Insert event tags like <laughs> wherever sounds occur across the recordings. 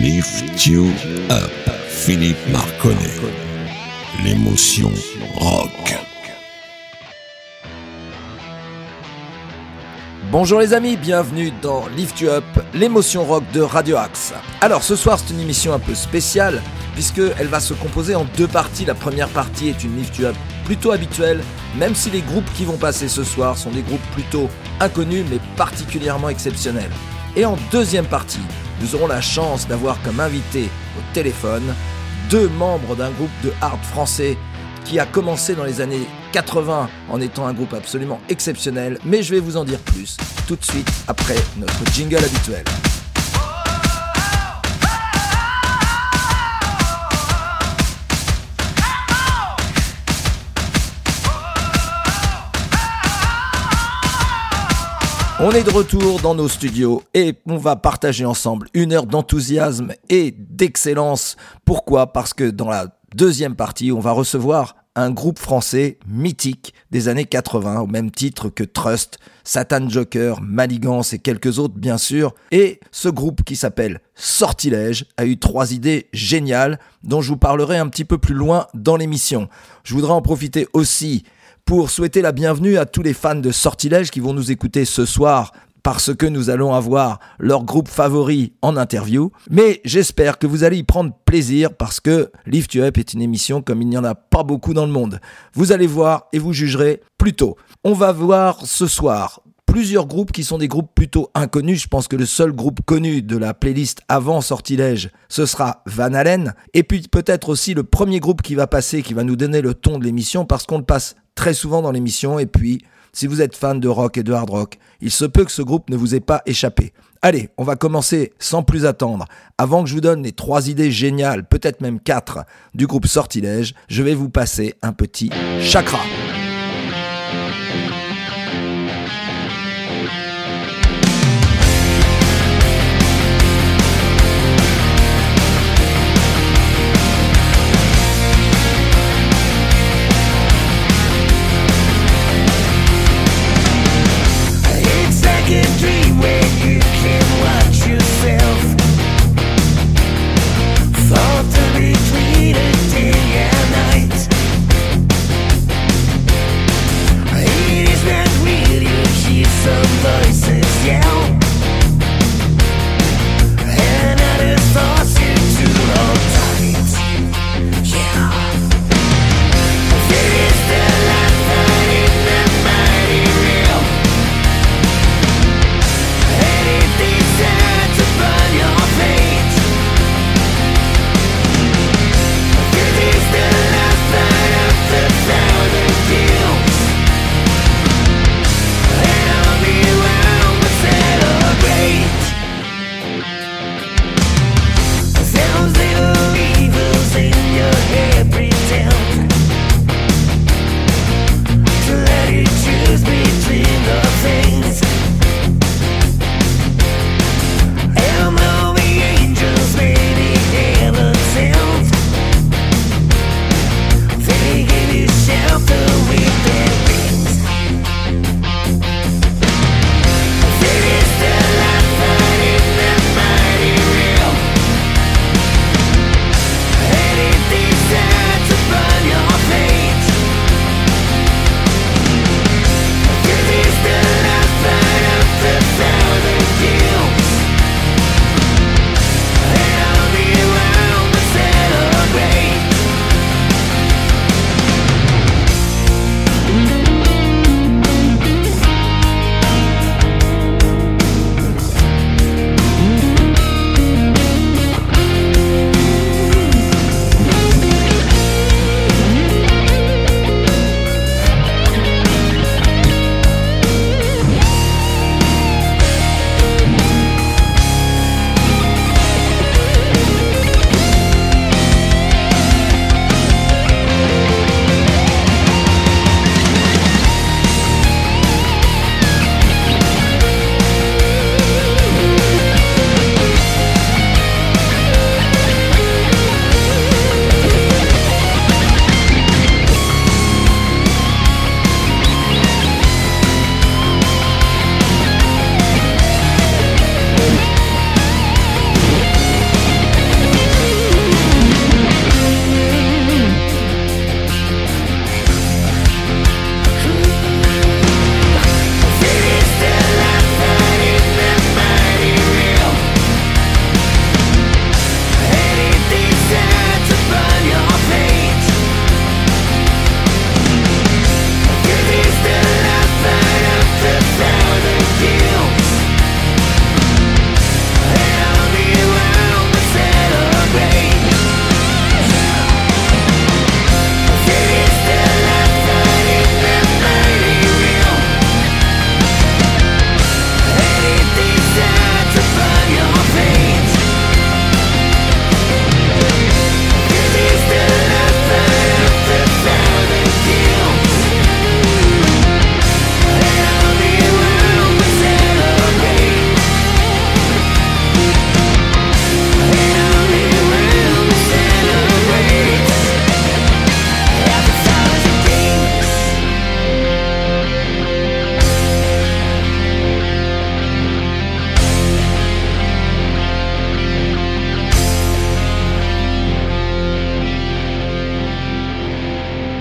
Lift You Up, Philippe Marconnet. L'émotion rock. Bonjour les amis, bienvenue dans Lift You Up, l'émotion rock de Radio Axe. Alors ce soir c'est une émission un peu spéciale puisqu'elle va se composer en deux parties. La première partie est une Lift You Up plutôt habituelle, même si les groupes qui vont passer ce soir sont des groupes plutôt inconnus mais particulièrement exceptionnels. Et en deuxième partie, nous aurons la chance d'avoir comme invité au téléphone deux membres d'un groupe de hard français qui a commencé dans les années 80 en étant un groupe absolument exceptionnel, mais je vais vous en dire plus tout de suite après notre jingle habituel. On est de retour dans nos studios et on va partager ensemble une heure d'enthousiasme et d'excellence. Pourquoi? Parce que dans la deuxième partie, on va recevoir un groupe français mythique des années 80, au même titre que Trust, Satan Joker, Maligance et quelques autres bien sûr. Et ce groupe qui s'appelle Sortilège a eu trois idées géniales dont je vous parlerai un petit peu plus loin dans l'émission. Je voudrais en profiter aussi pour souhaiter la bienvenue à tous les fans de Sortilège qui vont nous écouter ce soir parce que nous allons avoir leur groupe favori en interview. Mais j'espère que vous allez y prendre plaisir parce que Lift You Up est une émission comme il n'y en a pas beaucoup dans le monde. Vous allez voir et vous jugerez plus tôt. On va voir ce soir plusieurs groupes qui sont des groupes plutôt inconnus. Je pense que le seul groupe connu de la playlist avant Sortilège, ce sera Van Halen. Et puis peut-être aussi le premier groupe qui va passer, qui va nous donner le ton de l'émission parce qu'on le passe très souvent dans l'émission. Et puis, si vous êtes fan de rock et de hard rock, il se peut que ce groupe ne vous ait pas échappé. Allez, on va commencer sans plus attendre. Avant que je vous donne les trois idées géniales, peut-être même quatre, du groupe Sortilège, je vais vous passer un petit chakra.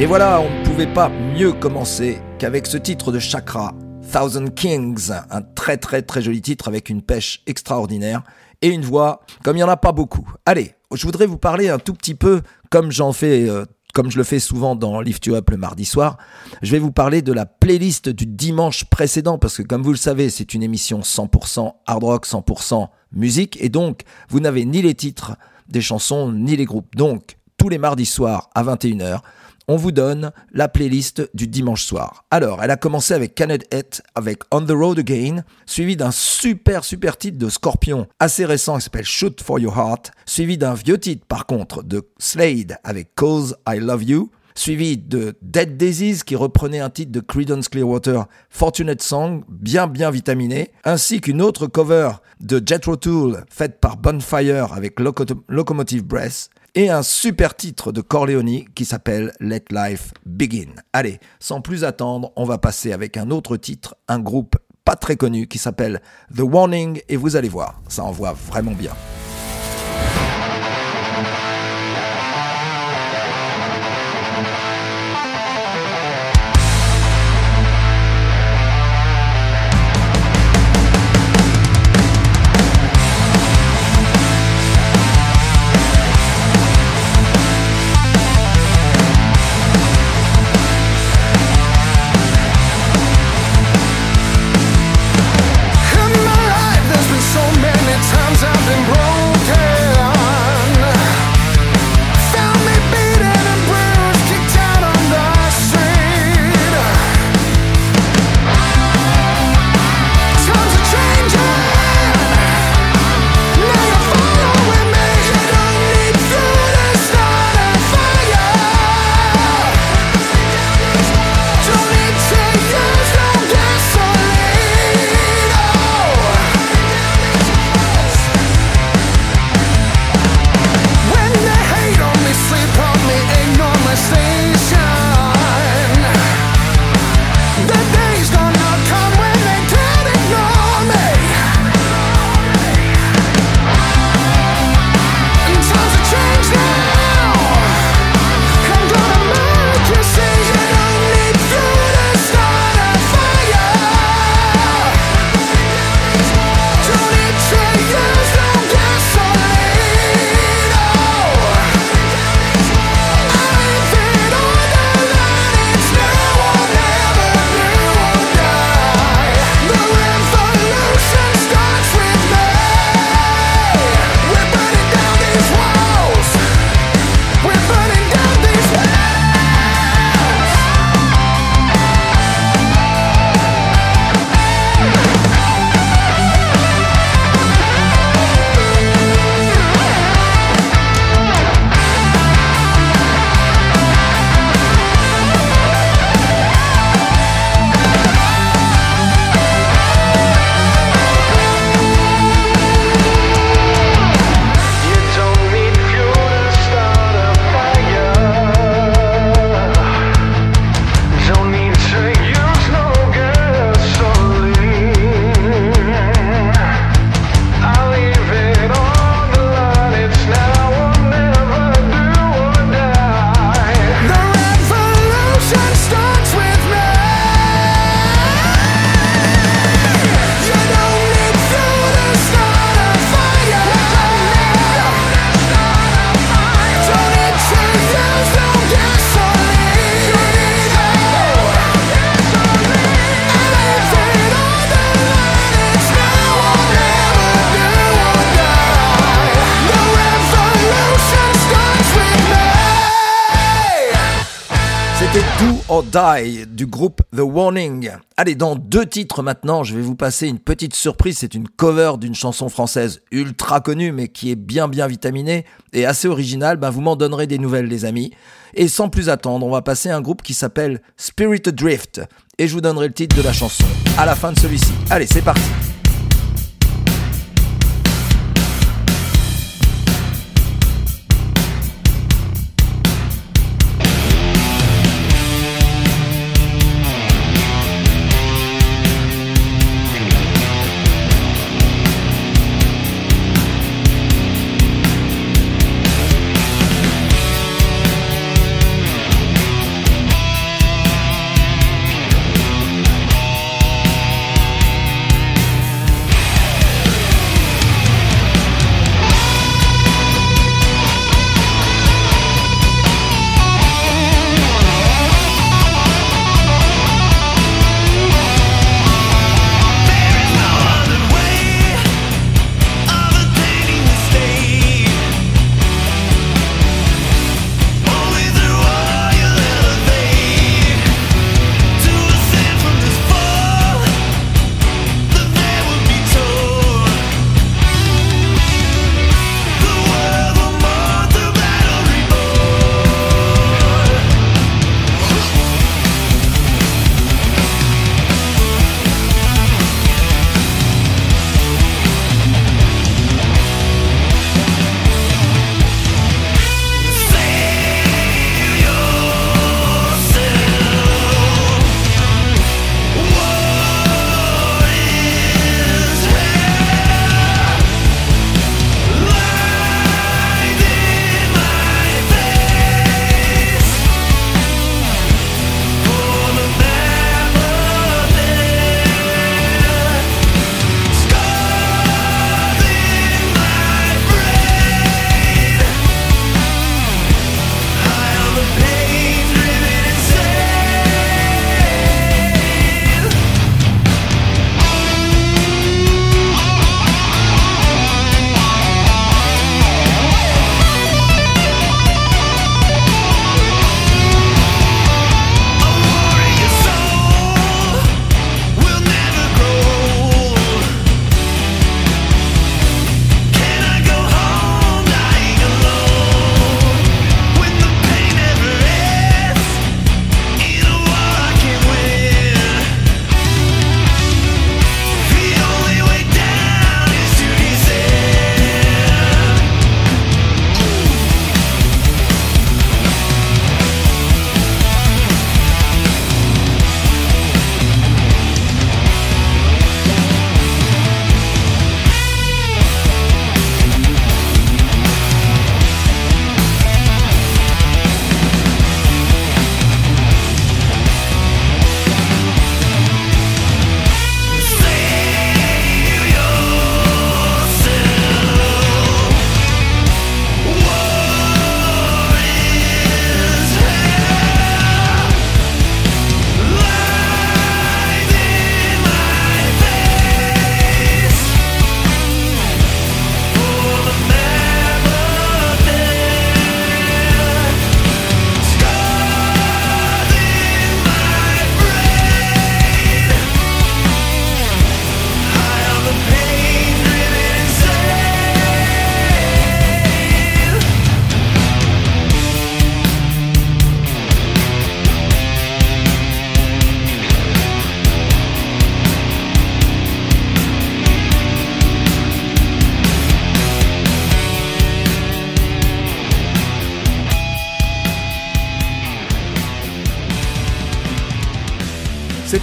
Voilà, on ne pouvait pas mieux commencer qu'avec ce titre de Chakra, Thousand Kings, un très très très joli titre avec une pêche extraordinaire et une voix comme il n'y en a pas beaucoup. Allez, je voudrais vous parler un tout petit peu, comme j'en fais, euh, comme je le fais souvent dans Lift You Up le mardi soir, je vais vous parler de la playlist du dimanche précédent, parce que comme vous le savez, c'est une émission 100% hard rock, 100% musique, et donc vous n'avez ni les titres des chansons, ni les groupes. Donc, tous les mardis soirs à 21h, on vous donne la playlist du dimanche soir. Alors, elle a commencé avec Canet Het avec On the Road Again, suivi d'un super super titre de Scorpion assez récent qui s'appelle Shoot for Your Heart, suivi d'un vieux titre par contre de Slade avec Cause I Love You, suivi de Dead Daisies qui reprenait un titre de Creedence Clearwater, Fortunate Song, bien bien vitaminé, ainsi qu'une autre cover de Jethro Tull faite par Bonfire avec Locomotive Breath, et un super titre de Corleone qui s'appelle Let Life Begin. Allez, sans plus attendre, on va passer avec un autre titre, un groupe pas très connu qui s'appelle The Warning et vous allez voir, ça envoie vraiment bien. Du groupe The Warning. Allez, dans deux titres maintenant, je vais vous passer une petite surprise. C'est une cover d'une chanson française ultra connue, mais qui est bien bien vitaminée et assez originale. Ben, vous m'en donnerez des nouvelles, les amis. Et sans plus attendre, on va passer un groupe qui s'appelle Spirit Drift. Et je vous donnerai le titre de la chanson à la fin de celui-ci. Allez, c'est parti.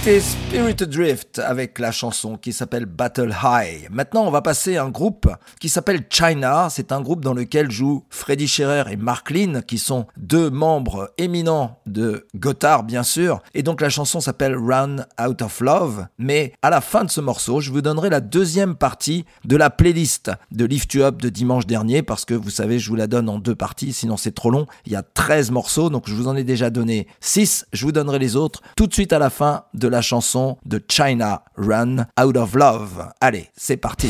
C'était Spirit Drift avec la chanson qui s'appelle Battle High. Maintenant, on va passer à un groupe qui s'appelle China. C'est un groupe dans lequel jouent Freddy Scherer et Mark Lynn, qui sont deux membres éminents de Gotthard, bien sûr. Et donc, la chanson s'appelle Run Out of Love. Mais à la fin de ce morceau, je vous donnerai la deuxième partie de la playlist de Lift You Up de dimanche dernier, parce que vous savez, je vous la donne en deux parties, sinon c'est trop long. Il y a 13 morceaux, donc je vous en ai déjà donné 6. Je vous donnerai les autres tout de suite à la fin de la chanson de China Run Out of Love. Allez, c'est parti.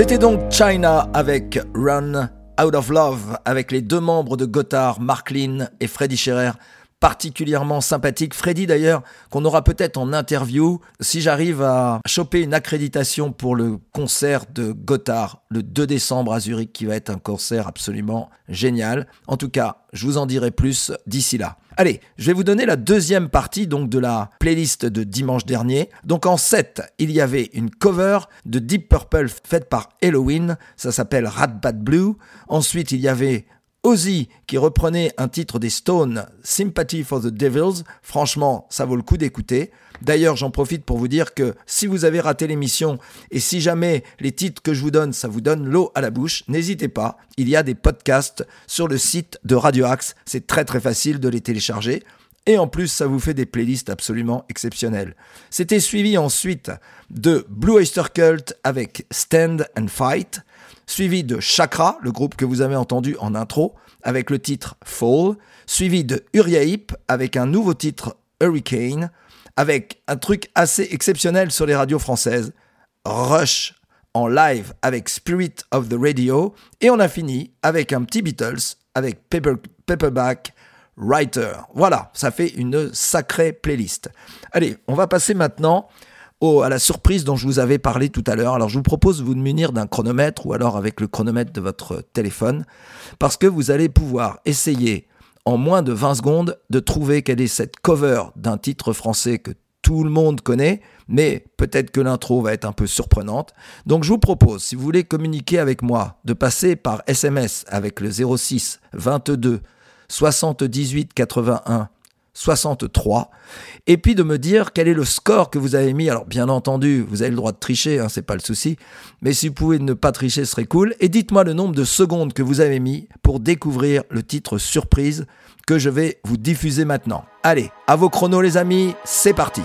C'était donc China avec Run Out of Love avec les deux membres de Gotthard, Mark Lynn et Freddy Scherer particulièrement sympathique. Freddy d'ailleurs, qu'on aura peut-être en interview si j'arrive à choper une accréditation pour le concert de Gotthard le 2 décembre à Zurich, qui va être un concert absolument génial. En tout cas, je vous en dirai plus d'ici là. Allez, je vais vous donner la deuxième partie donc de la playlist de dimanche dernier. Donc en 7, il y avait une cover de Deep Purple faite par Halloween, ça s'appelle Rat Bad Blue. Ensuite, il y avait Ozzy qui reprenait un titre des Stones, Sympathy for the Devils. Franchement, ça vaut le coup d'écouter. D'ailleurs, j'en profite pour vous dire que si vous avez raté l'émission et si jamais les titres que je vous donne, ça vous donne l'eau à la bouche, n'hésitez pas. Il y a des podcasts sur le site de Radio Axe. C'est très très facile de les télécharger. Et en plus, ça vous fait des playlists absolument exceptionnelles. C'était suivi ensuite de Blue Oyster Cult avec Stand and Fight suivi de Chakra, le groupe que vous avez entendu en intro, avec le titre Fall, suivi de Uriah Heep avec un nouveau titre Hurricane, avec un truc assez exceptionnel sur les radios françaises. Rush en live avec Spirit of the Radio. Et on a fini avec un petit Beatles avec Paperback Writer. Voilà, ça fait une sacrée playlist. Allez, on va passer maintenant à la surprise dont je vous avais parlé tout à l'heure. Alors je vous propose de vous munir d'un chronomètre ou alors avec le chronomètre de votre téléphone parce que vous allez pouvoir essayer en moins de 20 secondes de trouver quelle est cette cover d'un titre français que tout le monde connaît, mais peut-être que l'intro va être un peu surprenante. Donc je vous propose, si vous voulez communiquer avec moi, de passer par SMS avec le 06 22 78 81 63 et puis de me dire quel est le score que vous avez mis. Alors bien entendu, vous avez le droit de tricher, hein, c'est pas le souci, mais si vous pouvez ne pas tricher, ce serait cool. Et dites-moi le nombre de secondes que vous avez mis pour découvrir le titre surprise que je vais vous diffuser maintenant. Allez, à vos chronos les amis, c'est parti.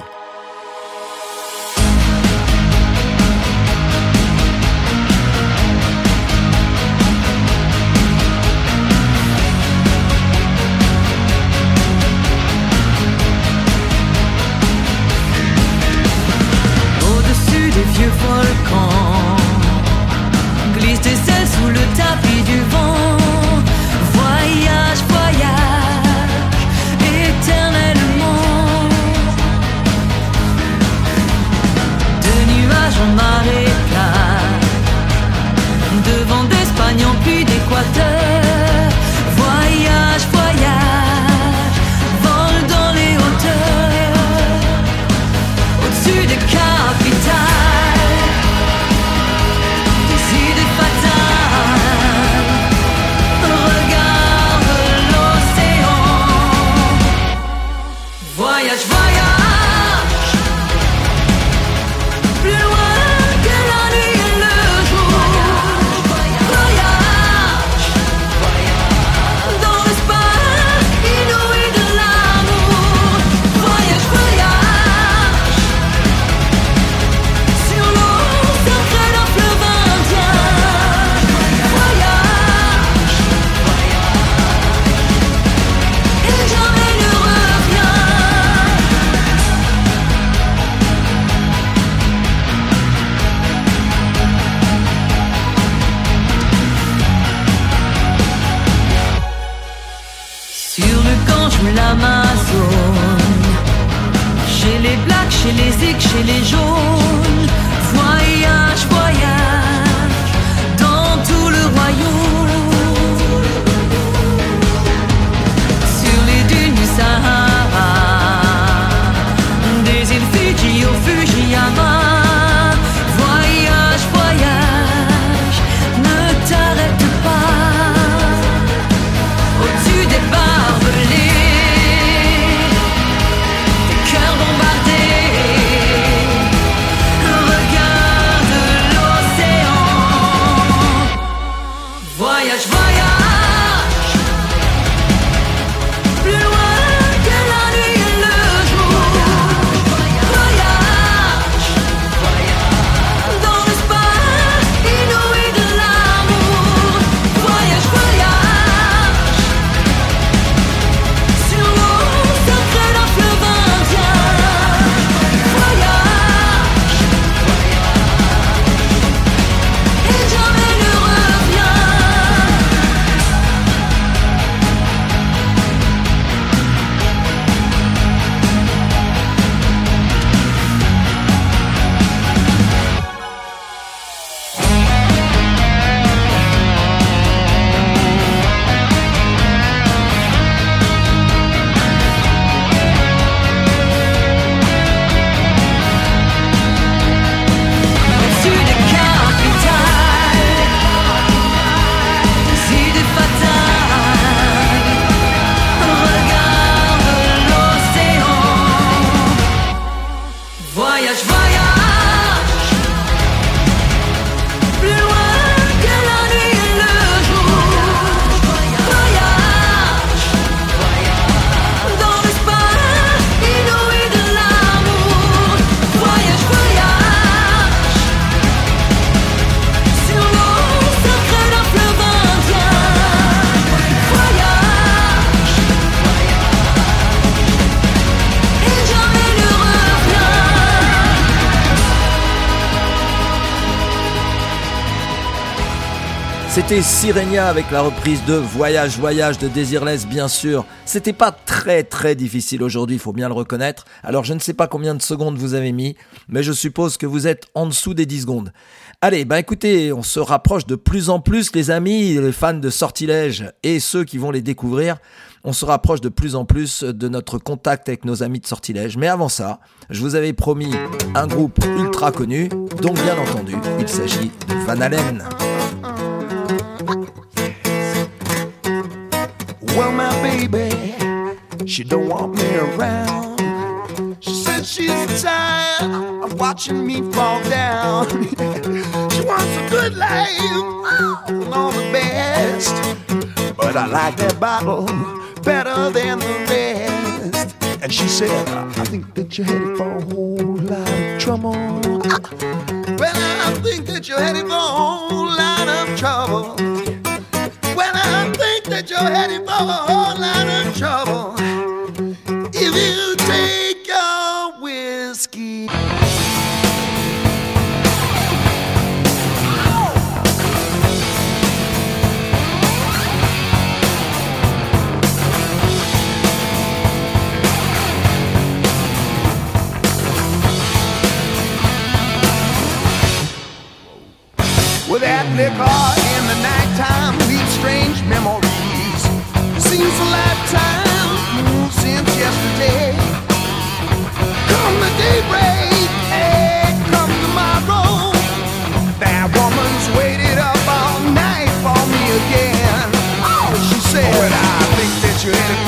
to the car. C'était Sirenia avec la reprise de Voyage, Voyage de Désirless, bien sûr. C'était pas très très difficile aujourd'hui, il faut bien le reconnaître. Alors je ne sais pas combien de secondes vous avez mis, mais je suppose que vous êtes en dessous des 10 secondes. Allez, bah écoutez, on se rapproche de plus en plus, les amis, les fans de Sortilège et ceux qui vont les découvrir. On se rapproche de plus en plus de notre contact avec nos amis de Sortilège. Mais avant ça, je vous avais promis un groupe ultra connu, donc bien entendu, il s'agit de Van Halen. She don't want me around. She said she's tired of watching me fall down. <laughs> she wants a good life and all the best. But I like that bottle better than the rest. And she said, I think that you're headed for a whole lot of trouble. <laughs> Well, I think that you're headed for a whole lot of trouble. Well, I think that you're headed for a whole lot of trouble. Liquor in the nighttime leaves strange memories. Seems a lifetime since yesterday. Come the daybreak, hey, come tomorrow. That woman's waited up all night for me again. Oh, she said, oh, I think that you're headed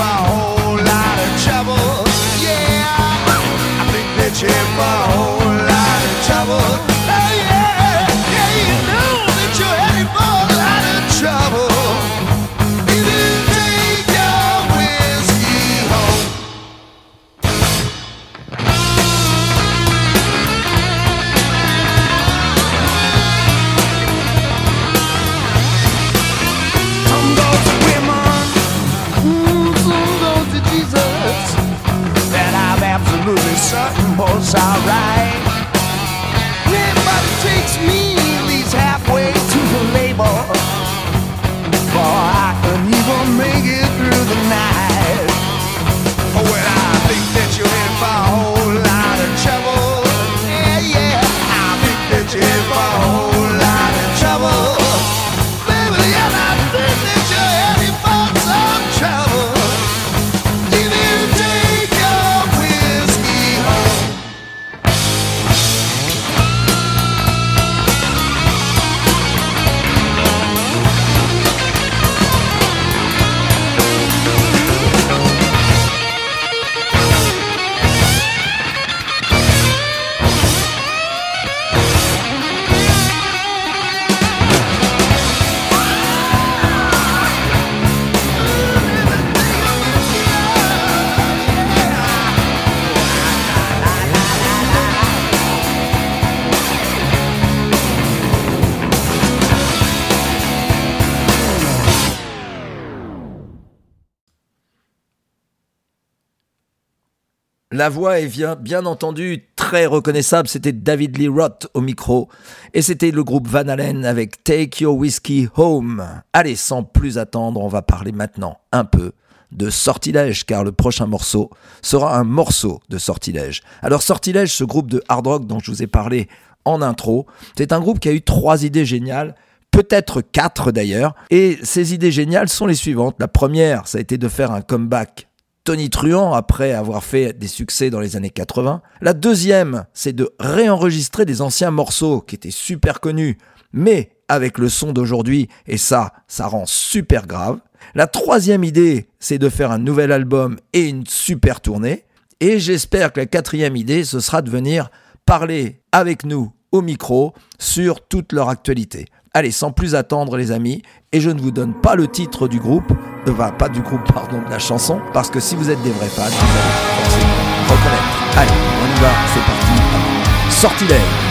La voix est bien, entendu très reconnaissable, c'était David Lee Roth au micro, et c'était le groupe Van Halen avec Take Your Whiskey Home. Allez, sans plus attendre, on va parler maintenant un peu de Sortilège, car le prochain morceau sera un morceau de Sortilège. Alors Sortilège, ce groupe de hard rock dont je vous ai parlé en intro, c'est un groupe qui a eu trois idées géniales, peut-être quatre d'ailleurs, et ces idées géniales sont les suivantes. La première, ça a été de faire un comeback Tony Truant après avoir fait des succès dans les années 80. La deuxième, c'est de réenregistrer des anciens morceaux qui étaient super connus, mais avec le son d'aujourd'hui, et ça, ça rend super grave. La troisième idée, c'est de faire un nouvel album et une super tournée. Et j'espère que la quatrième idée, ce sera de venir parler avec nous au micro sur toute leur actualité. Allez, sans plus attendre les amis, et je ne vous donne pas le titre du groupe, enfin, pas du groupe, pardon, de la chanson, parce que si vous êtes des vrais fans, vous allez forcément reconnaître. Allez, on y va, c'est parti. Sortilège.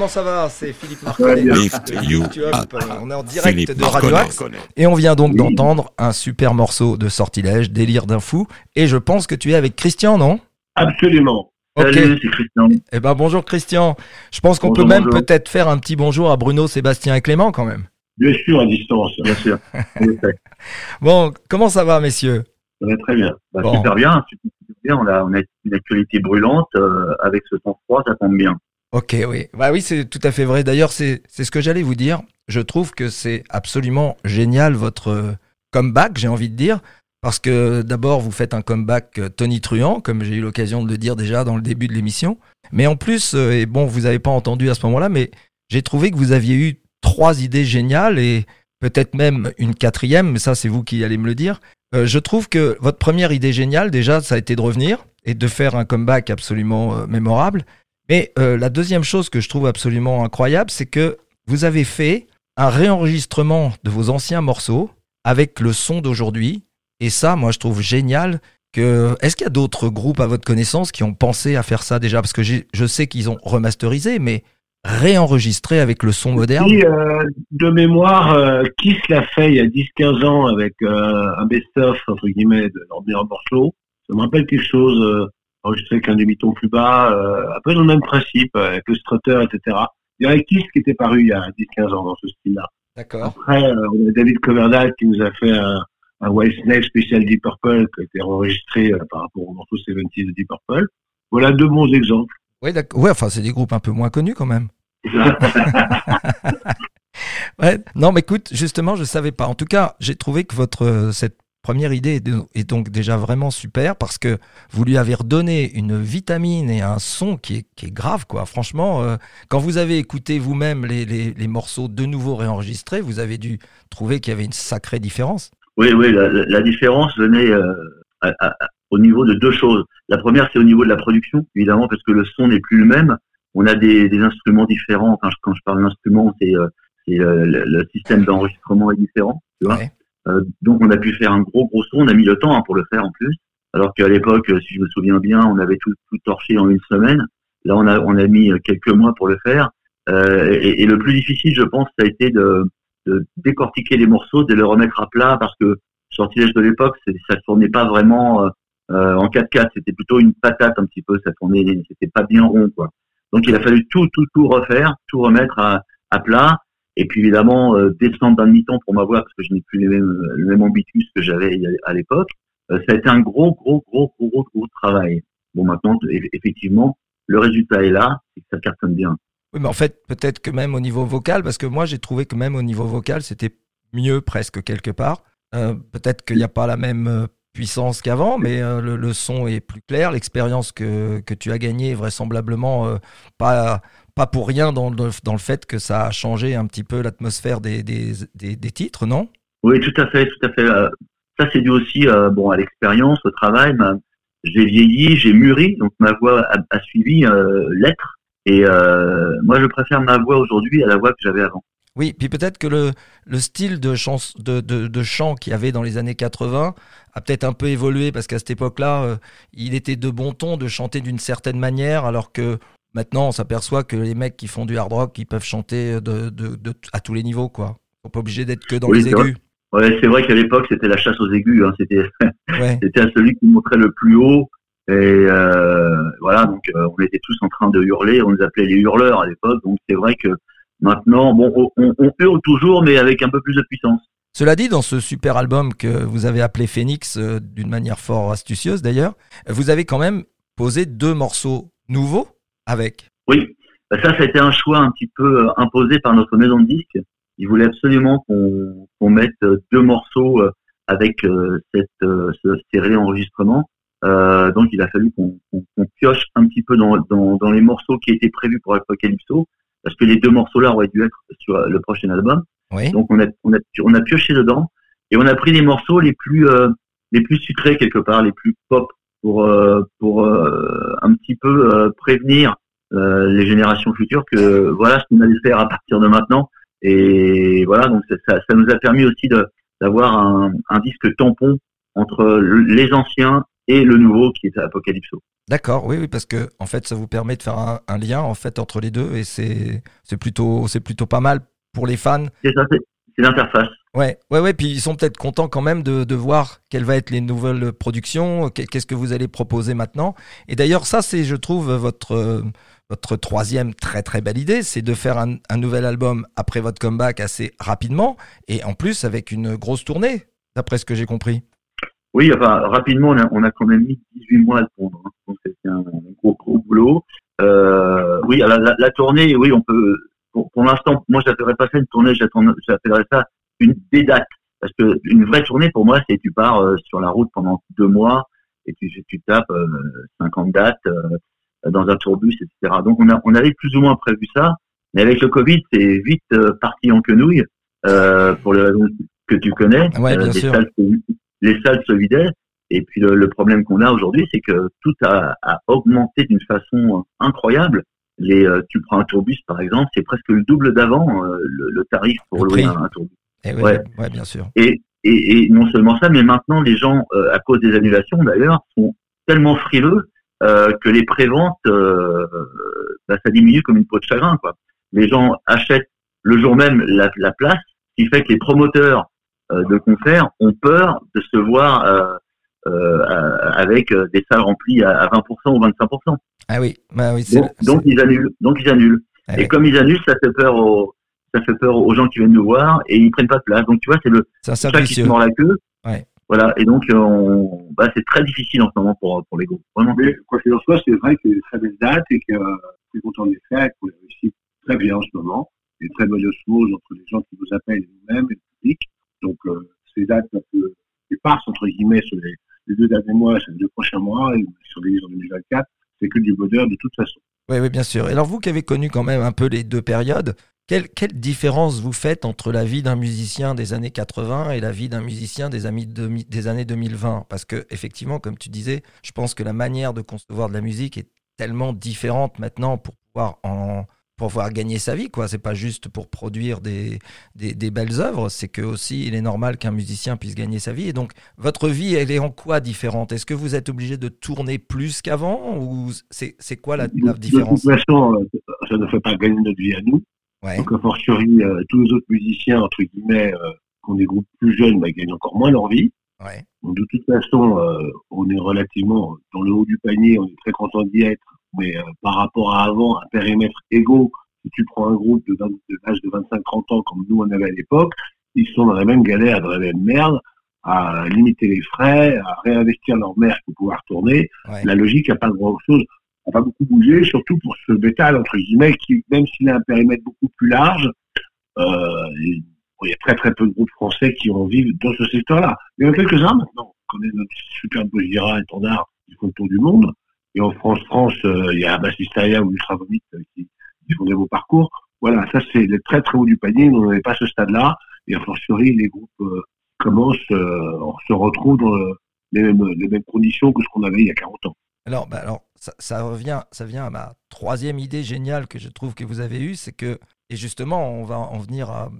Comment ça va C'est Philippe Marconnet. Lift you Tu vois, up. On est en direct Philippe de Radio. Axe et on vient donc d'entendre un super morceau de Sortilège, Délire d'un fou. Et je pense que tu es avec Christian, non Absolument. Ok. Salut, c'est Christian. Eh ben bonjour Christian. Je pense qu'on peut même bonjour. peut-être faire un petit bonjour à Bruno, Sébastien et Clément quand même. Bien sûr, à distance. Bien sûr. <laughs> Bon, comment ça va messieurs Ça va très bien. Bah, Bon. Super bien, super bien. On a, on a une actualité brûlante euh, avec ce temps froid, ça tombe bien. Ok, oui. Bah oui, c'est tout à fait vrai. D'ailleurs, c'est ce que j'allais vous dire. Je trouve que c'est absolument génial votre comeback, j'ai envie de dire. Parce que d'abord, vous faites un comeback euh, Tony Truant, comme j'ai eu l'occasion de le dire déjà dans le début de l'émission. Mais en plus, euh, et bon, vous n'avez pas entendu à ce moment-là, mais j'ai trouvé que vous aviez eu trois idées géniales et peut-être même une quatrième, mais ça, c'est vous qui allez me le dire. Euh, je trouve que votre première idée géniale, déjà, ça a été de revenir et de faire un comeback absolument mémorable. Mais euh, la deuxième chose que je trouve absolument incroyable, c'est que vous avez fait un réenregistrement de vos anciens morceaux avec le son d'aujourd'hui. Et ça, moi, je trouve génial. Est-ce qu'il y a d'autres groupes à votre connaissance qui ont pensé à faire ça déjà? Parce que je sais qu'ils ont remasterisé, mais réenregistré avec le son moderne. Euh, de mémoire, euh, Kiss l'a fait il y a 10-15 ans avec euh, un best-of, entre guillemets, de meilleur morceau. Ça me rappelle quelque chose, enregistré avec un demi-ton plus bas, euh, peu dans le même principe, euh, avec le strutter, etc. Il y a Kiss qui était paru il y a 10-15 ans dans ce style-là. D'accord. Après, euh, on a David Coverdale qui nous a fait un, un White Snake spécial Deep Purple qui a été enregistré euh, par rapport au morceau 70 de Deep Purple. Voilà deux bons exemples. Oui, d'accord. Ouais, enfin, c'est des groupes un peu moins connus quand même. <laughs> <laughs> Ouais. Non, mais écoute, justement, je savais pas. En tout cas, j'ai trouvé que votre cette première idée est, donc déjà vraiment super parce que vous lui avez redonné une vitamine et un son qui est, qui est grave, quoi. Franchement, euh, quand vous avez écouté vous-même les, les, les morceaux de nouveau réenregistrés, vous avez dû trouver qu'il y avait une sacrée différence. Oui, oui, la, différence venait euh, à- à- à- au niveau de deux choses. La première, c'est au niveau de la production, évidemment, parce que le son n'est plus le même. On a des, des instruments différents. Quand je, quand je parle d'instruments, c'est euh, c'est, euh, le, le système d'enregistrement est différent. Tu vois Ouais. Euh, donc, on a pu faire un gros, gros son. On a mis le temps hein, pour le faire en plus. Alors qu'à l'époque, euh, si je me souviens bien, on avait tout, tout torché en une semaine. Là, on a, on a mis euh, quelques mois pour le faire. Euh, et, et le plus difficile, je pense, ça a été de, de décortiquer les morceaux, de les remettre à plat, parce que sortilège de l'époque, ça tournait pas vraiment euh, en 4x4, c'était plutôt une patate un petit peu, ça tournait, c'était pas bien rond quoi. Donc il a fallu tout, tout, tout refaire, tout remettre à, à plat, et puis évidemment euh, descendre d'un demi-ton pour ma voix parce que je n'ai plus le même ambitus que j'avais à l'époque. Euh, ça a été un gros, gros, gros, gros, gros, travail. Bon maintenant, eff- effectivement, le résultat est là, et ça cartonne bien. Oui, mais en fait, peut-être que même au niveau vocal, parce que moi, j'ai trouvé que même au niveau vocal, c'était mieux presque quelque part. Euh, peut-être qu'il n'y a pas la même puissance qu'avant, mais le, son est plus clair. L'expérience que, que tu as gagnée est vraisemblablement pas, pas pour rien dans le, dans le fait que ça a changé un petit peu l'atmosphère des, des, des, des titres, non? Oui, tout à fait, tout à fait. Euh, Ça, c'est dû aussi euh, bon, à l'expérience, au travail. Ma- J'ai vieilli, j'ai mûri, donc ma voix a, a suivi euh, l'être. Et moi, je préfère ma voix aujourd'hui à la voix que j'avais avant. Oui, puis peut-être que le, le style de, chans, de, de, de chant qu'il y avait dans les années 80 a peut-être un peu évolué parce qu'à cette époque-là, euh, il était de bon ton de chanter d'une certaine manière, alors que maintenant, on s'aperçoit que les mecs qui font du hard rock, ils peuvent chanter de, de, de- à tous les niveaux, quoi. Ils sont pas obligés d'être que dans Oui, les aigus. Ouais, c'est vrai qu'à l'époque, c'était la chasse aux aigus. Hein. C'était, <laughs> Ouais. à celui qui montrait le plus haut. Et euh, voilà, donc euh, on était tous en train de hurler. On nous appelait les hurleurs à l'époque. Donc c'est vrai que maintenant, bon, on, on, on hurle toujours, mais avec un peu plus de puissance. Cela dit, dans ce super album que vous avez appelé Phoenix, euh, d'une manière fort astucieuse d'ailleurs, vous avez quand même posé deux morceaux nouveaux avec. Oui, Bah, ça, ça a été un choix un petit peu euh, imposé par notre maison de disques. Ils voulaient absolument qu'on mette euh, deux morceaux euh, avec cette, ce, ces réenregistrements. Euh, donc, il a fallu qu'on pioche un petit peu dans, dans, dans les morceaux qui étaient prévus pour Apocalypso, parce que les deux morceaux-là auraient dû être sur le prochain album. Oui. Donc, on a, on a, on a pioché dedans et on a pris les morceaux les plus, euh, les plus sucrés quelque part, les plus pop, pour, euh, pour euh, un petit peu euh, prévenir euh, les générations futures que voilà ce qu'on allait faire à partir de maintenant. Et voilà, donc ça, ça, ça nous a permis aussi de- d'avoir un, un disque tampon entre le- les anciens et le nouveau qui est Apocalypso. D'accord, oui, oui, parce que en fait, ça vous permet de faire un, un lien en fait entre les deux et c'est c'est plutôt c'est plutôt pas mal pour les fans. C'est ça, c'est l'interface. Ouais, ouais, ouais. Puis ils sont peut-être contents quand même de, de voir quelles vont être les nouvelles productions, qu'est- qu'est-ce que vous allez proposer maintenant. Et d'ailleurs, ça, c'est, je trouve, votre votre troisième très très belle idée, c'est de faire un, nouvel album après votre comeback assez rapidement et en plus avec une grosse tournée, d'après ce que j'ai compris. Oui, enfin, rapidement, on a, quand même mis 18 mois à le pondre. hein. Donc, un gros, gros boulot. Euh, oui, la, la, tournée, oui, on peut. Pour, l'instant, moi, je n'appellerais pas ça une tournée, j'appellerais ça une des dates. Parce que une vraie tournée, pour moi, c'est tu pars euh, sur la route pendant deux mois et tu, tu tapes euh, 50 dates euh, dans un tourbus, etc. Donc, on, a, on avait plus ou moins prévu ça. Mais avec le Covid, c'est vite euh, parti en quenouille, euh, pour les raisons que tu connais. Ouais, bien les sûr. salles se- les salles se vidaient. Et puis le, le problème qu'on a aujourd'hui, c'est que tout a, a augmenté d'une façon euh, incroyable. Les, euh, tu prends un tourbus par exemple, c'est presque le double d'avant euh, le, le tarif pour Le louer prix. un tourbus. Et ouais, Ouais. ouais, bien sûr. Et, et, et non seulement ça, mais maintenant les gens, euh, à cause des annulations d'ailleurs, sont tellement frileux euh, que les préventes, euh, bah, ça diminue comme une peau de chagrin. Quoi. Les gens achètent le jour même la, la place, ce qui fait que les promoteurs euh, de concerts ont peur de se voir avec des salles remplies à, à 20% ou 25%. Ah oui, bah oui, Donc, donc ils annulent. Donc ils annulent. Ah et oui. comme ils annulent, ça fait peur aux ça fait peur aux gens qui viennent nous voir et ils prennent pas de place. Donc tu vois, c'est le c'est c'est ça qui se mord la queue. Ouais. Voilà. Et donc, euh, on, bah, c'est très difficile en ce moment pour, pour les groupes. Vraiment. Mais quoi qu'il en soit, c'est vrai qu'il y a des très belles dates et que euh, je suis content de les faire qu'on les réussit très bien en ce moment. Il y a une très bonne osmose entre les gens qui nous appellent et nous-mêmes et le public. Donc, euh, ces dates un peu éparses, entre guillemets, sur les, les deux derniers mois, sur les deux prochains mois et sur les en 2024, c'est que du bonheur de toute façon. Oui, oui, bien sûr. Et alors, vous qui avez connu quand même un peu les deux périodes, quelle, quelle différence vous faites entre la vie d'un musicien des années 80 et la vie d'un musicien des, amis de- des années 2020 Parce que, effectivement, comme tu disais, je pense que la manière de concevoir de la musique est tellement différente maintenant pour pouvoir en pour pouvoir gagner sa vie quoi. C'est pas juste pour produire des, des, des belles œuvres. C'est que aussi il est normal qu'un musicien puisse gagner sa vie. Et donc votre vie elle est en quoi différente? Est-ce que vous êtes obligé de tourner plus qu'avant? Ou c'est quoi la, la différence de toute façon, euh, ça ne fait pas gagner notre vie à nous. Ouais. Donc, a fortiori, euh, tous les autres musiciens, entre guillemets, euh, qui ont des groupes plus jeunes, bah, gagnent encore moins leur vie. Ouais. Donc, de toute façon, euh, on est relativement dans le haut du panier, on est très content d'y être, mais euh, par rapport à avant, un périmètre égaux, si tu prends un groupe de, 20 de l'âge de 25-30 ans comme nous on avait à l'époque, ils sont dans la même galère, dans la même merde, à limiter les frais, à réinvestir leur mère pour pouvoir tourner. Ouais. La logique n'a pas grand-chose, n'a pas beaucoup bougé, surtout pour ce bétal, entre guillemets, qui, même s'il a un périmètre beaucoup plus large, euh, il y a très très peu de groupes français qui en vivent dans ce secteur-là. Il y en a quelques-uns maintenant. On connaît notre super Gojira et Tandar qui font le tour du monde. Et en France, France, euh, il y a Bassisteria ou Ultra Vomit euh, qui, qui font des beaux parcours. Voilà, ça c'est le très très haut du panier. Nous, on n'est pas ce stade-là. Et a fortiori, les groupes commencent, on se retrouve dans les, mêmes, les mêmes conditions que ce qu'on avait il y a 40 ans. Alors, bah alors ça, revient, ça vient à ma troisième idée géniale que je trouve que vous avez eue, c'est que, et justement, on va en venir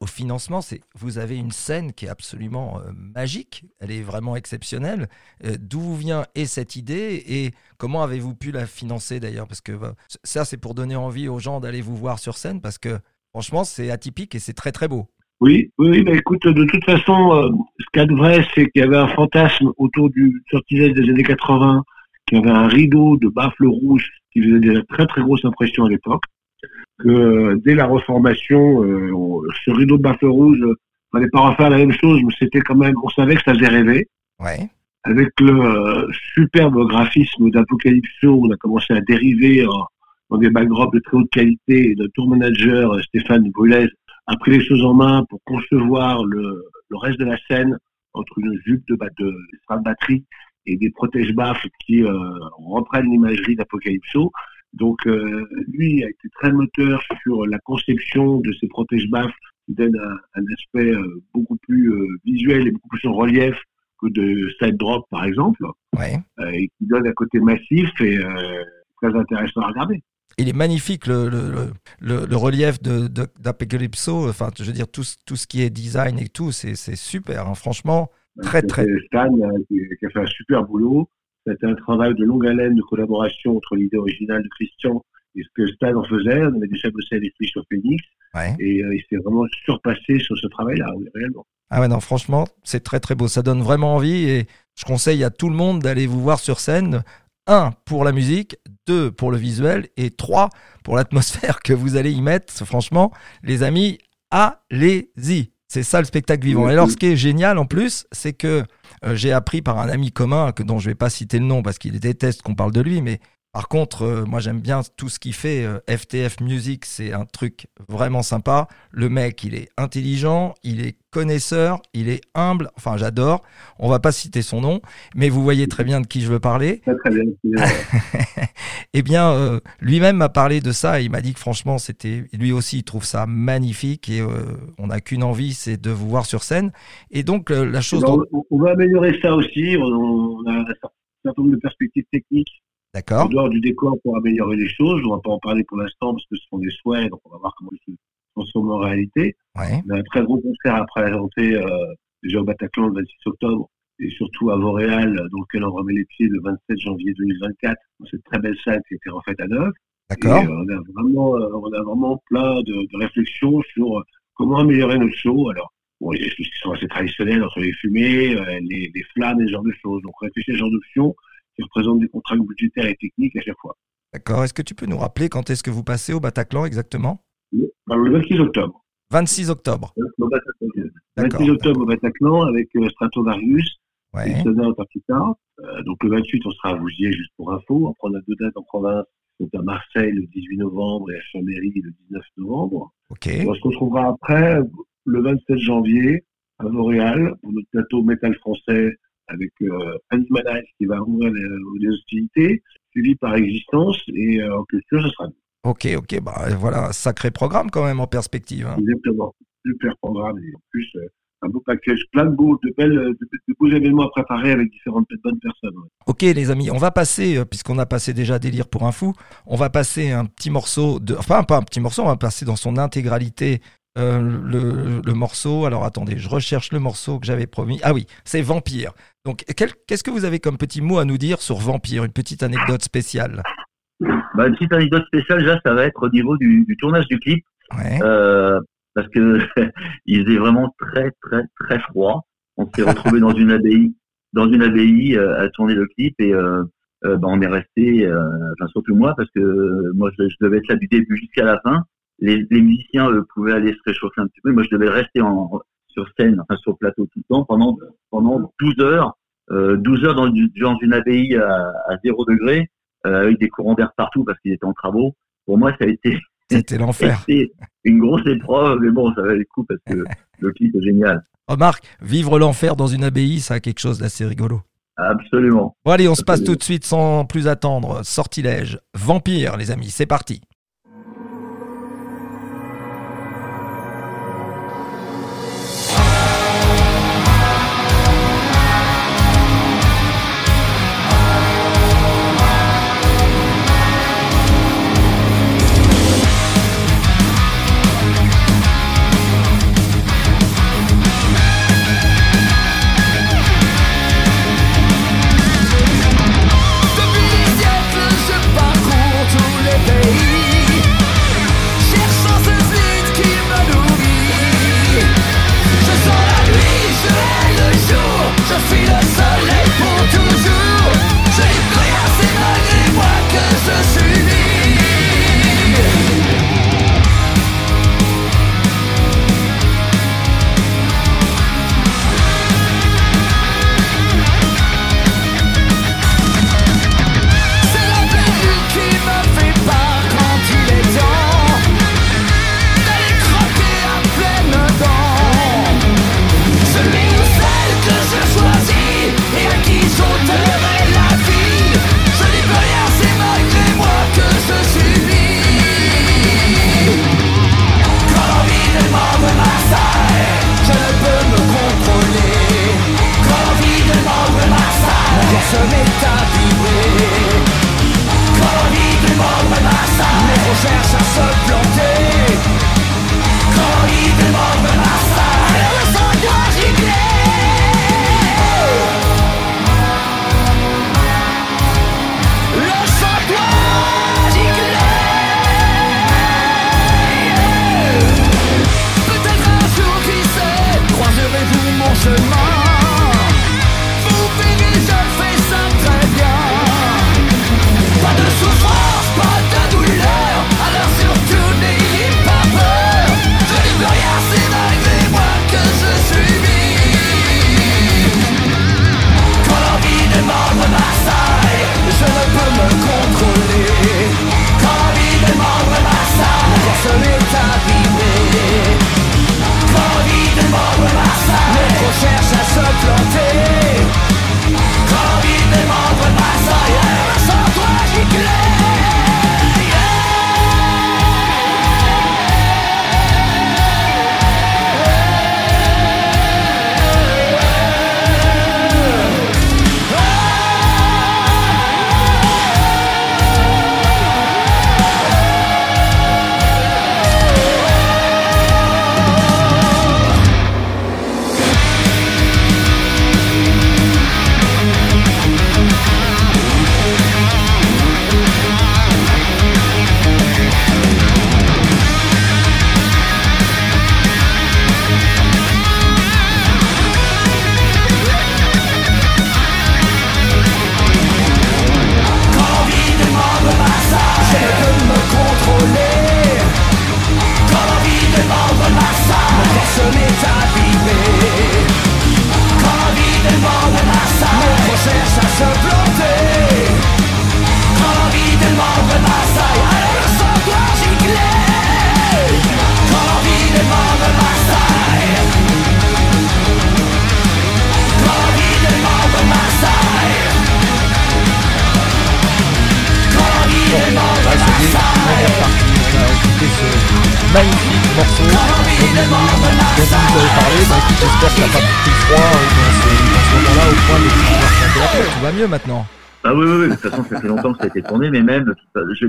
au financement, c'est vous avez une scène qui est absolument euh, magique, elle est vraiment exceptionnelle. Euh, D'où vient et cette idée et comment avez-vous pu la financer d'ailleurs? Parce que ça, c'est pour donner envie aux gens d'aller vous voir sur scène, parce que franchement, c'est atypique et c'est très très beau. Oui, oui, oui, bah écoute, de toute façon, euh, ce qu'il y a de vrai, c'est qu'il y avait un fantasme autour du sortilège des années 80, qu'il y avait un rideau de baffle rouge qui faisait déjà très très grosse impression à l'époque, que euh, dès la reformation, euh, on- ce rideau de baffle rouge, euh, fallait pas refaire la même chose, mais c'était quand même, on savait que ça faisait rêver. Ouais, Avec le euh, superbe graphisme d'Apocalypso, on a commencé à dériver en- dans des backdrops de très haute qualité. Et notre tour manager, Stéphane Brulez, a pris les choses en main pour concevoir le, le reste de la scène entre une jupe de, ba- de, de batterie et des protège-baffes qui euh, reprennent l'imagerie d'Apocalypso. Donc euh, lui a été très moteur sur la conception de ces protège-baffes qui donnent un, un aspect euh, beaucoup plus visuel et beaucoup plus en relief que de side drop par exemple, ouais. et qui donne un côté massif et très intéressant à regarder. Il est magnifique le, le, le- le- le relief de. Enfin, je veux dire, tout, ce- tout ce qui est design et tout, c'est, c'est super. hein. Franchement, très, très. C'est Stan euh, qui, qui a fait un super boulot. C'était un travail de longue haleine de collaboration entre l'idée originale de Christian et ce que Stan en faisait. On avait déjà bossé avec lui sur Phoenix Ouais. et euh, il s'est vraiment surpassé sur ce travail-là, oui, réellement. Ah ouais, non, franchement, c'est très très beau. Ça donne vraiment envie et je conseille à tout le monde d'aller vous voir sur scène. Un, pour la musique, deux, pour le visuel et trois, pour l'atmosphère <laughs> que vous allez y mettre. Franchement, les amis, allez-y. C'est ça le spectacle vivant. Et alors, ce qui est génial en plus, c'est que euh, j'ai appris par un ami commun, que, dont je vais pas citer le nom parce qu'il déteste qu'on parle de lui, mais par contre, euh, moi j'aime bien tout ce qu'il fait. euh, FTF Music, c'est un truc vraiment sympa. Le mec, il est intelligent, il est connaisseur, il est humble. Enfin, j'adore. On va pas citer son nom, mais vous voyez très bien de qui je veux parler. Très très bien. Euh, <laughs> Eh bien, euh, lui-même m'a parlé de ça. Et il m'a dit que franchement, c'était lui aussi, il trouve ça magnifique et euh, on n'a qu'une envie, c'est de vous voir sur scène. Et donc, euh, la chose. Alors, dont- on, va améliorer ça aussi. On a un certain nombre de perspectives techniques en D'accord. dehors du décor pour améliorer les choses. On va pas en parler pour l'instant parce que ce sont des souhaits, donc on va voir comment ils se transforment en réalité. Ouais. On a un très gros concert à présenter euh, déjà au Bataclan le 26 octobre et surtout à Vauréal, dans lequel on remet les pieds le 27 janvier 2024 dans cette très belle salle qui a été refaite à neuf. D'accord. euh, on a vraiment, euh, on a vraiment plein de, de réflexions sur euh, comment améliorer notre show. Alors, bon, il y a des choses qui sont assez traditionnelles entre les fumées, euh, les, les flammes et ce genre de choses. Donc, on réfléchit à ce genre d'options qui représentent des contraintes budgétaires et techniques à chaque fois. D'accord. Est-ce que tu peux nous rappeler quand est-ce que vous passez au Bataclan exactement? Alors, le 26 octobre. 26 octobre. Au Bataclan. Le D'accord. 26 octobre au Bataclan avec euh, Stratovarius et Ouais. Soda Antarctica. Euh, donc, le 28, on sera à Vouziers, juste pour info. Après, on a deux dates en province. Donc, à Marseille le 18 novembre et à Chambéry le 19 novembre. Ok. Et on se retrouvera après, le 27 janvier, à Montréal, pour notre plateau métal français avec euh, Andy Manage qui va ouvrir les, les hostilités, suivi par Existence, et euh, en culture, ce sera Ok. Ok. Bah voilà, un sacré programme quand même en perspective. hein. exactement super programme, et en plus, euh, un beau package, plein de beaux, de belles, de, de beaux événements à préparer avec différentes bonnes personnes. ouais. Ok les amis, on va passer, euh, puisqu'on a passé déjà délire pour un fou, on va passer un petit morceau, de, enfin pas un petit morceau, on va passer dans son intégralité euh, le, le morceau. Alors attendez, je recherche le morceau que j'avais promis. Ah oui, c'est Vampire. Donc qu'est-ce que vous avez comme petit mot à nous dire sur Vampire? Une petite anecdote spéciale. Bah, une petite anecdote spéciale, déjà, ça va être au niveau du, du tournage du clip, Ouais. euh, parce que <laughs> il faisait vraiment très, très, très froid. On s'est retrouvé dans une abbaye, dans une abbaye euh, à tourner le clip et euh, bah, on est resté, enfin surtout moi, parce que moi je, je devais être là du début jusqu'à la fin. Les, les musiciens pouvaient aller se réchauffer un petit peu. Moi, je devais rester en, sur scène, enfin sur le plateau tout le temps pendant pendant 12 heures, euh, 12 heures dans, dans une abbaye à, à 0 degré, euh, avec des courants d'air partout parce qu'ils étaient en travaux. Pour moi, ça a été <laughs> C'était l'enfer. <laughs> c'était une grosse épreuve, mais bon, ça valait le coup parce que le clip est génial. Remarque, vivre l'enfer dans une abbaye, ça a quelque chose d'assez rigolo. Absolument. Bon allez, on se passe tout de suite sans plus attendre. Sortilège, Vampire les amis, c'est parti.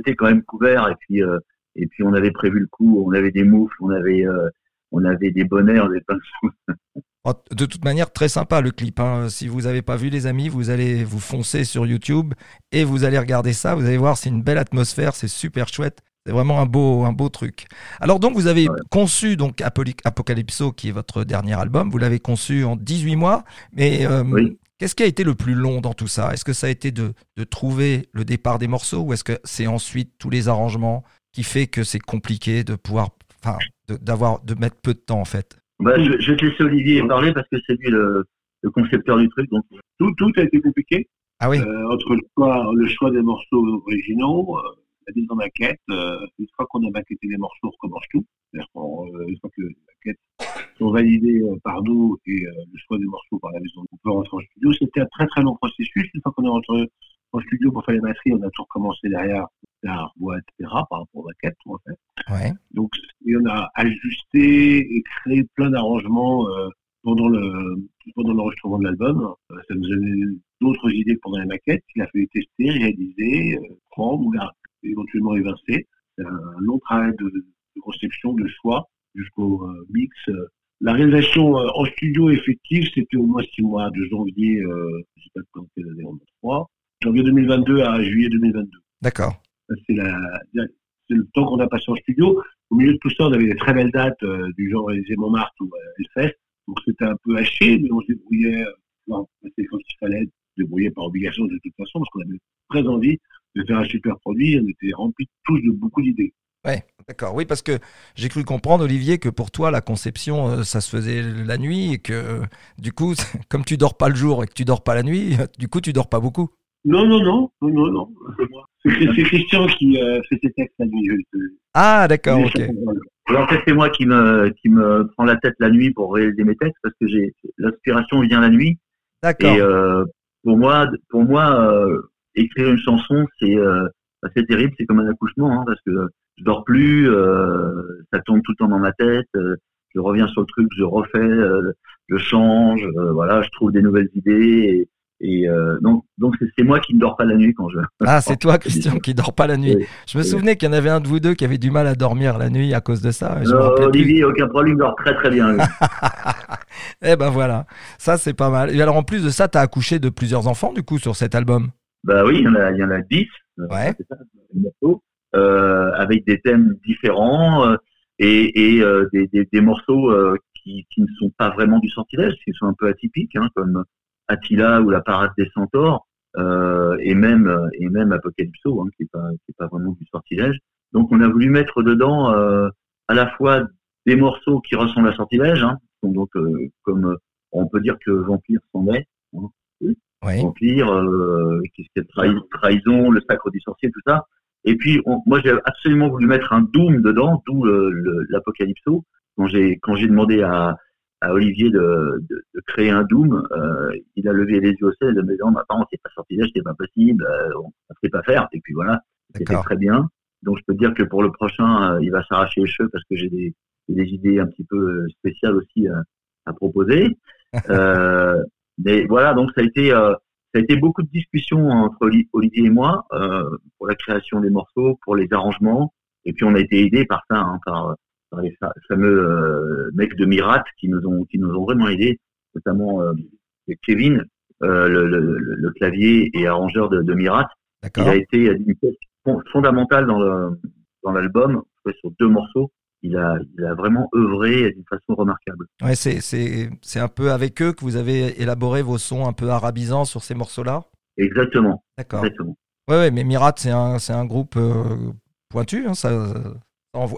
J'étais quand même couvert et puis, euh, et puis on avait prévu le coup, on avait des moufles, on avait, euh, on avait des bonnets, on avait plein de choses. <laughs> Oh, De toute manière, très sympa le clip. hein. Si vous n'avez pas vu, les amis, vous allez vous foncer sur YouTube et vous allez regarder ça. Vous allez voir, c'est une belle atmosphère, c'est super chouette. C'est vraiment un beau, un beau truc. Alors donc, vous avez Ouais. conçu donc Apocalypso, qui est votre dernier album. Vous l'avez conçu en 18 mois. Mais euh, Oui. Qu'est-ce qui a été le plus long dans tout ça? Est-ce que ça a été de, de trouver le départ des morceaux ou est-ce que c'est ensuite tous les arrangements qui fait que c'est compliqué de pouvoir, enfin, d'avoir, de mettre peu de temps en fait? Bah, je, je vais te laisser Olivier parler parce que c'est lui le, le concepteur du truc, donc Tout, tout a été compliqué. Ah oui. Euh, entre le choix, le choix des morceaux originaux, euh, la mise en maquette, euh, une fois qu'on a maquetté les morceaux, on recommence tout. C'est-à-dire qu'on, une fois que les maquettes sont validées euh, par nous et euh, le choix des morceaux par la maison, on peut rentrer en studio. C'était un très très long processus. Une fois qu'on est rentré en studio pour faire les batteries, on a tout recommencé derrière, la voix, etc., par rapport aux maquettes, en fait. Ouais. Donc, et on a ajusté et créé plein d'arrangements euh, pendant le pendant l'enregistrement de l'album. Euh, ça nous a donné d'autres idées pendant les maquettes. Il a fallu tester, réaliser, euh, prendre ou éventuellement évincer. C'est un long travail de, de conception, de choix, jusqu'au euh, mix. La réalisation euh, en studio effective, c'était au moins six mois, de janvier, euh, je sais pas quand quelle année a trois, janvier 2022 à juillet 2022. D'accord. C'est le temps qu'on a passé en studio. Au milieu de tout ça, on avait des très belles dates euh, du genre Élysée Montmartre ou Hellfest. Donc c'était un peu haché, mais on se débrouillait, non, c'était quand il fallait se débrouiller par obligation de toute façon, parce qu'on avait très envie de faire un super produit. On était remplis tous de beaucoup d'idées. Ouais, d'accord. Oui, parce que j'ai cru comprendre, Olivier, que pour toi, la conception, euh, ça se faisait la nuit et que euh, du coup, <laughs> comme tu dors pas le jour et que tu dors pas la nuit, <laughs> du coup, tu dors pas beaucoup. Non, non, non, non, non, non. c'est Christian qui euh, fait ses textes je- je- Ah, d'accord, ok. Alors en fait, c'est moi qui me qui me prend la tête la nuit pour réaliser mes textes parce que j'ai l'inspiration vient la nuit D'accord. et euh, pour moi pour moi euh, écrire une chanson c'est euh, c'est terrible c'est comme un accouchement hein, parce que je dors plus euh, ça tourne tout le temps dans ma tête euh, je reviens sur le truc je refais euh, je change voilà je trouve des nouvelles idées et, et, donc donc c'est moi qui ne dors pas la nuit quand je <laughs> Ah, c'est toi, Christian, <laughs> qui dort pas la nuit. Oui. Je me souvenais qu'il y en avait un de vous deux qui avait du mal à dormir la nuit à cause de ça. Je plus. Olivier aucun problème il dort très très bien <laughs> eh ben voilà, ça c'est pas mal. Et alors en plus de ça, t'as accouché de plusieurs enfants du coup sur cet album? Bah oui, il y en a, il y en a 10. euh, Ouais. ça, avec des thèmes différents euh, et, et euh, des, des, des morceaux euh, qui, qui ne sont pas vraiment du sortilège, qui sont un peu atypiques, hein, comme Attila ou la parade des centaures, euh, et même euh, et même Apocalypso, hein, qui est pas vraiment du sortilège. Donc on a voulu mettre dedans euh, à la fois des morceaux qui ressemblent à sortilège, hein, donc euh, comme euh, on peut dire que Vampire s'en est, Oui. Vampire, euh, qu'est-ce trahison, le sacre du sorcier, tout ça. Et puis, on- moi, j'ai absolument voulu mettre un Doom dedans, d'où l'Apocalypso. Quand j'ai quand j'ai demandé à, à Olivier de, de, de créer un Doom, euh, il a levé les yeux au ciel, de me disant, attends, c'est pas sortilège, c'est pas possible, euh, on ne sait pas faire. Et puis voilà, c'était très bien. Donc, je peux dire que pour le prochain, euh, il va s'arracher les cheveux parce que j'ai des, des idées un petit peu euh, spéciales aussi à, à proposer. <laughs> Euh, mais voilà, donc ça a été, euh, ça a été beaucoup de discussions entre Oli- Olivier et moi euh, pour la création des morceaux, pour les arrangements, et puis on a été aidés par ça, hein, par, par les fa- fameux euh, mecs de Mirat qui nous ont, qui nous ont vraiment aidés, notamment euh, Kevin, le, le, le- le clavier et arrangeur de, de Mirat. Il a été une pièce fon- fondamentale dans le dans l'album, sur deux morceaux. Il a, il a vraiment œuvré d'une façon remarquable. Ouais, c'est c'est c'est un peu avec eux que vous avez élaboré vos sons un peu arabisants sur ces morceaux-là? Exactement, D'accord. exactement. Ouais, ouais, mais Mirat, c'est un, c'est un groupe euh, pointu. hein, ça,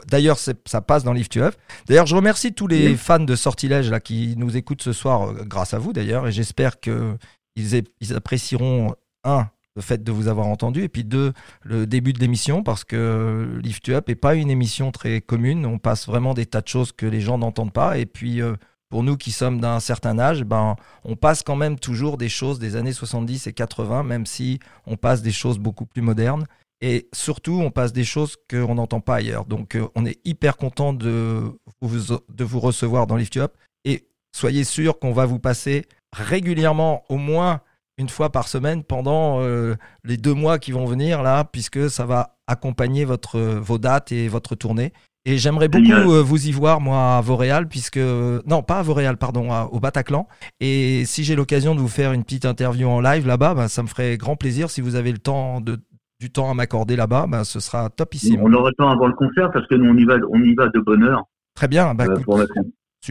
D'ailleurs, ça passe dans Lift You Up. D'ailleurs, je remercie tous les Oui. fans de Sortilège là, qui nous écoutent ce soir, euh, grâce à vous d'ailleurs, et j'espère qu'ils ils apprécieront, un, le fait de vous avoir entendu, et puis deux, le début de l'émission, parce que Lift Up n'est pas une émission très commune. On passe vraiment des tas de choses que les gens n'entendent pas, et puis. euh, pour nous qui sommes d'un certain âge, ben, on passe quand même toujours des choses des années 70 et 80, même si on passe des choses beaucoup plus modernes. Et surtout, on passe des choses qu'on n'entend pas ailleurs. Donc, euh, on est hyper content de vous, de vous recevoir dans Lift Up. Et soyez sûr qu'on va vous passer régulièrement, au moins une fois par semaine, pendant euh, les deux mois qui vont venir, là, puisque ça va accompagner votre, vos dates et votre tournée. Et j'aimerais beaucoup euh, vous y voir, moi, à Vauréal, puisque. Non, pas à Vauréal, pardon, à- au Bataclan. Et si j'ai l'occasion de vous faire une petite interview en live là-bas, ben, ça me ferait grand plaisir. Si vous avez le temps de, du temps à m'accorder là-bas, ben, ce sera topissime. On aura le temps avant le concert parce que nous, on y va, on y va de bonne heure Très bien, bah, euh, écoute, pour, mettre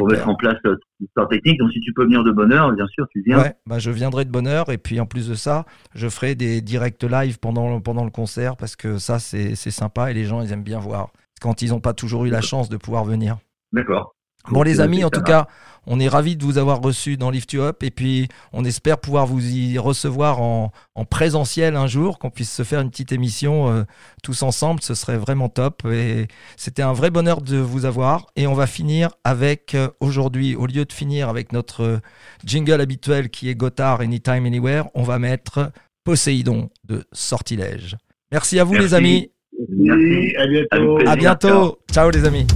en, pour super. mettre en place euh, l'histoire technique. Donc, si tu peux venir de bonne heure, bien sûr, tu viens. Ouais, bah, je viendrai de bonne heure et puis en plus de ça, je ferai des directs live pendant, pendant le concert parce que ça, c'est c'est sympa et les gens, ils aiment bien voir quand ils n'ont pas toujours eu la chance de pouvoir venir. D'accord. Bon, les euh, amis, en tout cas, on est ravis de vous avoir reçus dans Lift You Up et puis on espère pouvoir vous y recevoir en, en présentiel un jour, qu'on puisse se faire une petite émission euh, tous ensemble. Ce serait vraiment top et c'était un vrai bonheur de vous avoir. Et on va finir avec euh, aujourd'hui, au lieu de finir avec notre jingle habituel qui est Gotthard Anytime Anywhere, on va mettre Poséidon de Sortilège. Merci à vous, Merci. les amis. Merci. à bientôt. À. Ciao, les amis.